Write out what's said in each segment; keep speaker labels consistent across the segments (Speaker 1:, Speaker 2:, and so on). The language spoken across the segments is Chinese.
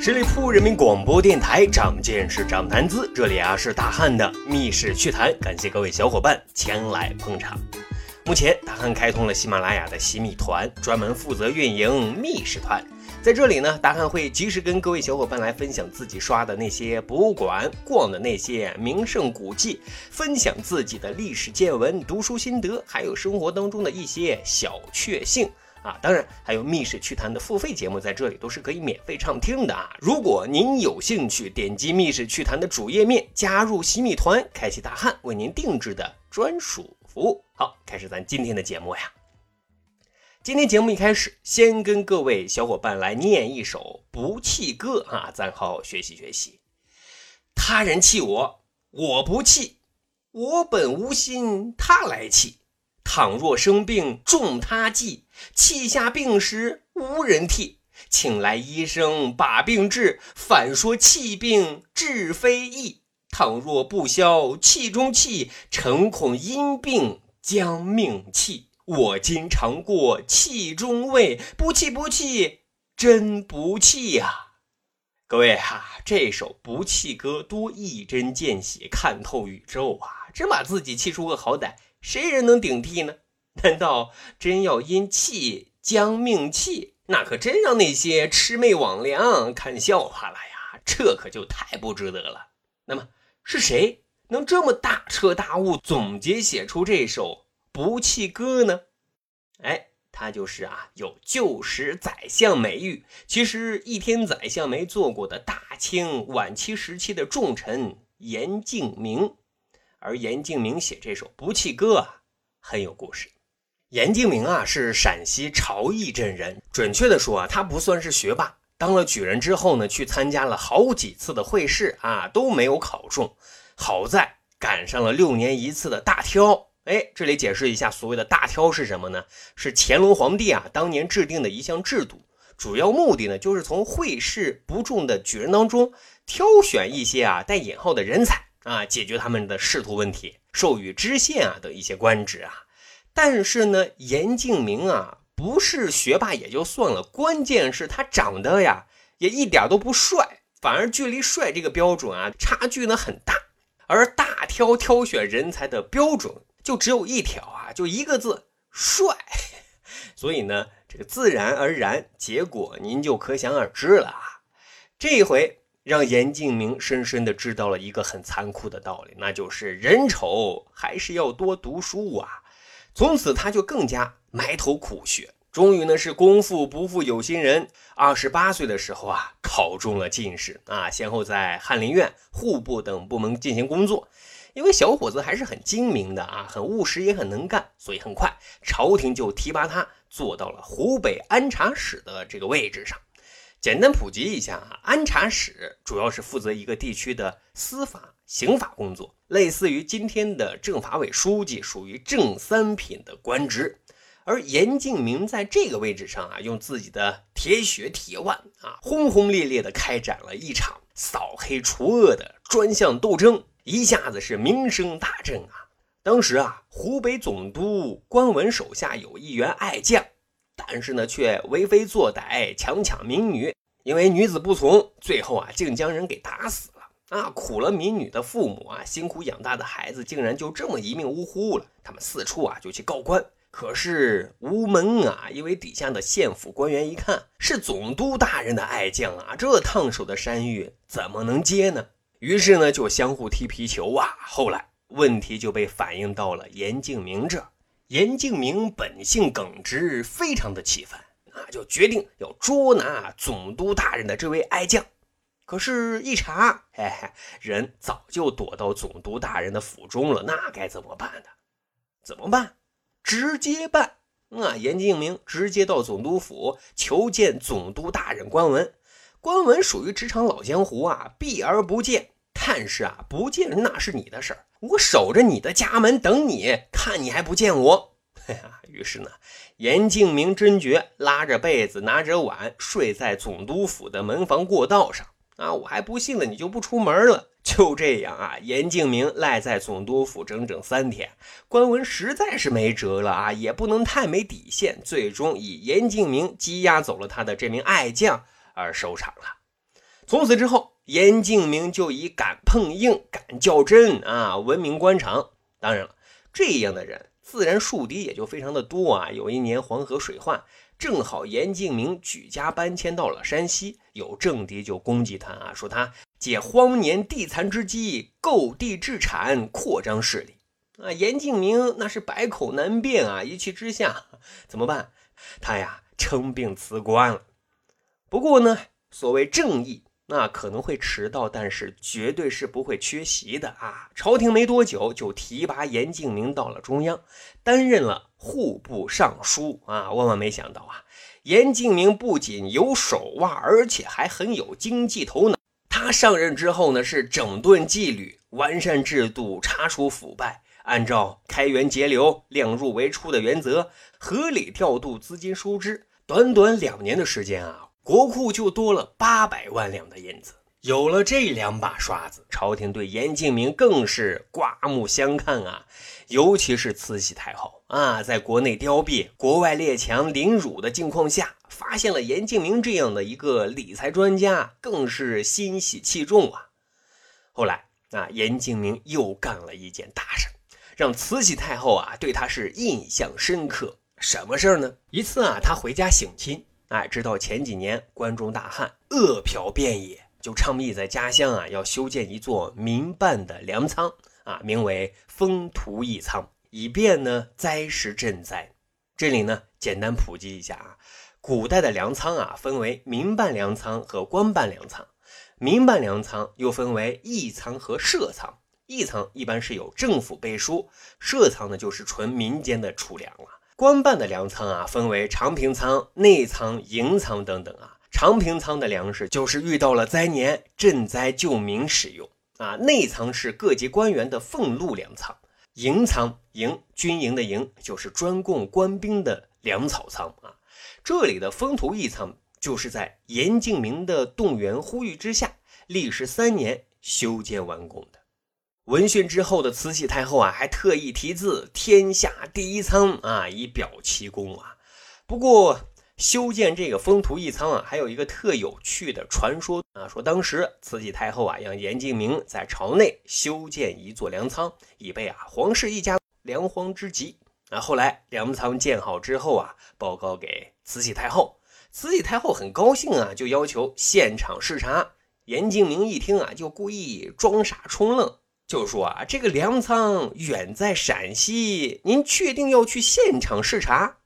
Speaker 1: 十里铺人民广播电台，长见识，长谈资。这里啊是大汉的密室趣谈，感谢各位小伙伴前来捧场。目前，大汉开通了喜马拉雅的喜米团，专门负责运营密室团。在这里呢，大汉会及时跟各位小伙伴来分享自己刷的那些博物馆、逛的那些名胜古迹，分享自己的历史见闻、读书心得，还有生活当中的一些小确幸。啊，当然还有密室趣谈的付费节目，在这里都是可以免费畅听的啊！如果您有兴趣，点击密室趣谈的主页面，加入洗米团，开启大汉为您定制的专属服务。好，开始咱今天的节目呀。今天节目一开始，先跟各位小伙伴来念一首不弃歌啊，咱好好学习学习。他人弃我，我不弃，我本无心，他来弃。倘若生病重他计，气下病时无人替，请来医生把病治，反说气病治非易。倘若不消气中气，诚恐因病将命弃。我今尝过气中味，不气不气，真不气呀！各位哈，这首不气歌多一针见血，看透宇宙啊！真把自己气出个好歹。谁人能顶替呢？难道真要因气将命气？那可真让那些魑魅魍魉看笑话了呀！这可就太不值得了。那么是谁能这么大彻大悟，总结写出这首不弃歌呢？哎，他就是啊，有旧时宰相美誉，其实一天宰相没做过的大清晚期时期的重臣严敬明。而严敬明写这首《不弃歌》啊，很有故事。严敬明啊，是陕西朝义镇人。准确的说啊，他不算是学霸。当了举人之后呢，去参加了好几次的会试啊，都没有考中。好在赶上了六年一次的大挑。哎，这里解释一下，所谓的大挑是什么呢？是乾隆皇帝啊当年制定的一项制度，主要目的呢，就是从会试不中的举人当中挑选一些啊带引号的人才。啊，解决他们的仕途问题，授予知县啊等一些官职啊。但是呢，严敬明啊不是学霸也就算了，关键是他长得呀也一点都不帅，反而距离帅这个标准啊差距呢很大。而大挑挑选人才的标准就只有一条啊，就一个字帅。所以呢，这个自然而然，结果您就可想而知了啊。这回。让严敬明深深的知道了一个很残酷的道理，那就是人丑还是要多读书啊！从此他就更加埋头苦学，终于呢是功夫不负有心人，二十八岁的时候啊考中了进士啊，先后在翰林院、户部等部门进行工作。因为小伙子还是很精明的啊，很务实也很能干，所以很快朝廷就提拔他做到了湖北安察使的这个位置上。简单普及一下啊，安察使主要是负责一个地区的司法、刑法工作，类似于今天的政法委书记，属于正三品的官职。而严敬明在这个位置上啊，用自己的铁血铁腕啊，轰轰烈烈地开展了一场扫黑除恶的专项斗争，一下子是名声大振啊。当时啊，湖北总督关文手下有一员爱将。但是呢，却为非作歹，强抢民女。因为女子不从，最后啊，竟将人给打死了。啊，苦了民女的父母啊，辛苦养大的孩子，竟然就这么一命呜呼了。他们四处啊，就去告官，可是无门啊。因为底下的县府官员一看，是总督大人的爱将啊，这烫手的山芋怎么能接呢？于是呢，就相互踢皮球啊。后来问题就被反映到了严敬明这。严敬明本性耿直，非常的气愤啊，就决定要捉拿总督大人的这位爱将。可是，一查，嘿嘿，人早就躲到总督大人的府中了。那该怎么办呢？怎么办？直接办啊！严敬明直接到总督府求见总督大人关文。关文属于职场老江湖啊，避而不见。但是啊，不见那是你的事儿。我守着你的家门等你，看你还不见我？于是呢，严敬明真觉拉着被子，拿着碗，睡在总督府的门房过道上。啊，我还不信了，你就不出门了，就这样啊，严敬明赖在总督府整整三天，官文实在是没辙了啊，也不能太没底线，最终以严敬明羁押走了他的这名爱将而收场了。从此之后，严敬明就以敢碰硬、敢较真啊闻名官场。当然了，这样的人自然树敌也就非常的多啊。有一年黄河水患。正好严敬明举家搬迁到了山西，有政敌就攻击他啊，说他借荒年地残之机购地置产，扩张势力啊。严敬明那是百口难辩啊，一气之下怎么办？他呀称病辞官了。不过呢，所谓正义。那可能会迟到，但是绝对是不会缺席的啊！朝廷没多久就提拔严敬明到了中央，担任了户部尚书啊！万万没想到啊，严敬明不仅有手腕，而且还很有经济头脑。他上任之后呢，是整顿纪律，完善制度，查处腐败，按照开源节流、量入为出的原则，合理调度资金收支。短短两年的时间啊！国库就多了八百万两的银子，有了这两把刷子，朝廷对严敬明更是刮目相看啊！尤其是慈禧太后啊，在国内凋敝、国外列强凌辱的境况下，发现了严敬明这样的一个理财专家，更是欣喜器重啊！后来啊，严敬明又干了一件大事，让慈禧太后啊对他是印象深刻。什么事儿呢？一次啊，他回家省亲。哎，直到前几年关中大旱，饿殍遍野，就倡议在家乡啊要修建一座民办的粮仓啊，名为封土义仓，以便呢灾时赈灾。这里呢简单普及一下啊，古代的粮仓啊分为民办粮仓和官办粮仓，民办粮仓又分为义仓和社仓，义仓一般是有政府背书，社仓呢就是纯民间的储粮了。官办的粮仓啊，分为长平仓、内仓、营仓等等啊。长平仓的粮食就是遇到了灾年赈灾救民使用啊。内仓是各级官员的俸禄粮仓。营仓营军营的营就是专供官兵的粮草仓啊。这里的封土义仓就是在严敬明的动员呼吁之下，历时三年修建完工的。闻讯之后的慈禧太后啊，还特意题字“天下第一仓”啊，以表其功啊。不过，修建这个封土义仓啊，还有一个特有趣的传说啊，说当时慈禧太后啊，让严敬明在朝内修建一座粮仓，以备啊皇室一家粮荒之急。啊，后来粮仓建好之后啊，报告给慈禧太后，慈禧太后很高兴啊，就要求现场视察。严敬明一听啊，就故意装傻充愣。就说啊，这个粮仓远在陕西，您确定要去现场视察？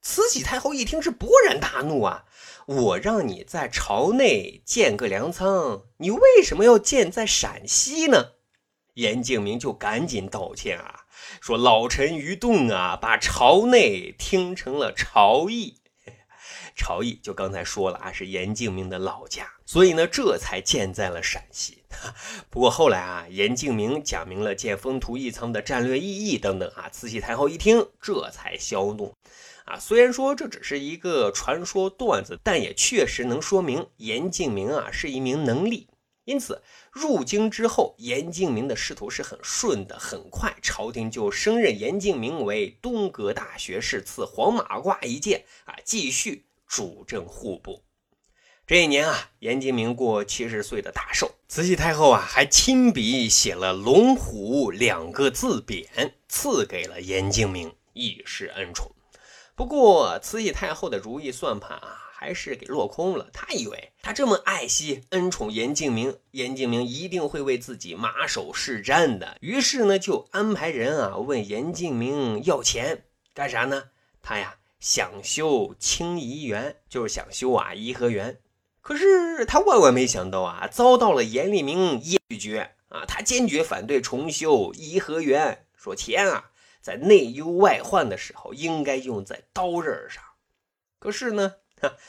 Speaker 1: 慈禧太后一听是勃然大怒啊！我让你在朝内建个粮仓，你为什么要建在陕西呢？严敬明就赶紧道歉啊，说老臣愚钝啊，把朝内听成了朝邑。朝邑就刚才说了啊，是严敬明的老家，所以呢，这才建在了陕西。不过后来啊，严敬明讲明了建封图义仓的战略意义等等啊，慈禧太后一听，这才消怒。啊，虽然说这只是一个传说段子，但也确实能说明严敬明啊是一名能力。因此，入京之后，严敬明的仕途是很顺的，很快朝廷就升任严敬明为东阁大学士，赐黄马褂一件啊，继续。主政户部，这一年啊，严敬明过七十岁的大寿，慈禧太后啊还亲笔写了“龙虎”两个字匾，赐给了严敬明，以示恩宠。不过，慈禧太后的如意算盘啊，还是给落空了。她以为她这么爱惜恩宠严敬明，严敬明一定会为自己马首是瞻的。于是呢，就安排人啊问严敬明要钱干啥呢？他呀。想修清漪园，就是想修啊颐和园。可是他万万没想到啊，遭到了严立明拒绝啊。他坚决反对重修颐和园，说钱啊，在内忧外患的时候应该用在刀刃上。可是呢，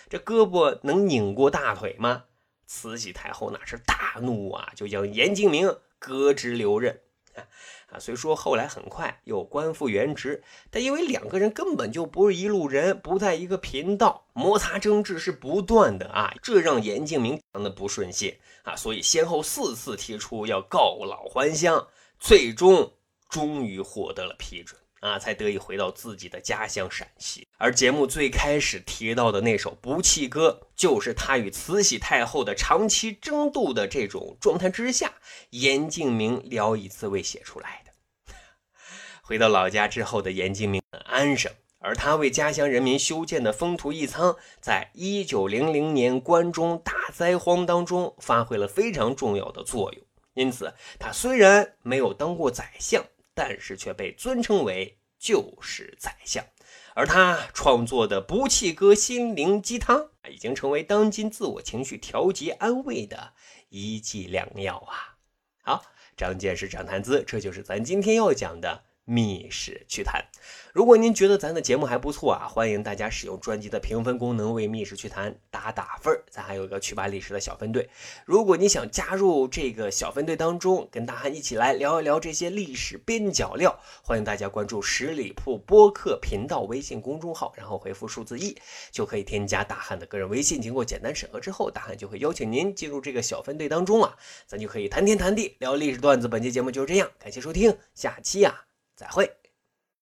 Speaker 1: 这胳膊能拧过大腿吗？慈禧太后那是大怒啊，就将严敬明革职留任。啊，虽说后来很快又官复原职，但因为两个人根本就不是一路人，不在一个频道，摩擦争执是不断的啊，这让严敬明非常的不顺心啊，所以先后四次提出要告老还乡，最终终于获得了批准。啊，才得以回到自己的家乡陕西。而节目最开始提到的那首《不弃歌》，就是他与慈禧太后的长期争斗的这种状态之下，严敬明聊以自慰写出来的。回到老家之后的严敬明很安生，而他为家乡人民修建的封土义仓，在一九零零年关中大灾荒当中发挥了非常重要的作用。因此，他虽然没有当过宰相。但是却被尊称为旧时宰相，而他创作的《不弃歌》心灵鸡汤，已经成为当今自我情绪调节安慰的一剂良药啊！好，张见识，长谈资，这就是咱今天要讲的。密室趣谈，如果您觉得咱的节目还不错啊，欢迎大家使用专辑的评分功能为密室趣谈打打分儿咱还有一个趣吧历史的小分队，如果你想加入这个小分队当中，跟大汉一起来聊一聊这些历史边角料，欢迎大家关注十里铺播客频道微信公众号，然后回复数字一，就可以添加大汉的个人微信。经过简单审核之后，大汉就会邀请您进入这个小分队当中啊，咱就可以谈天谈地聊历史段子。本期节目就是这样，感谢收听，下期啊。再会。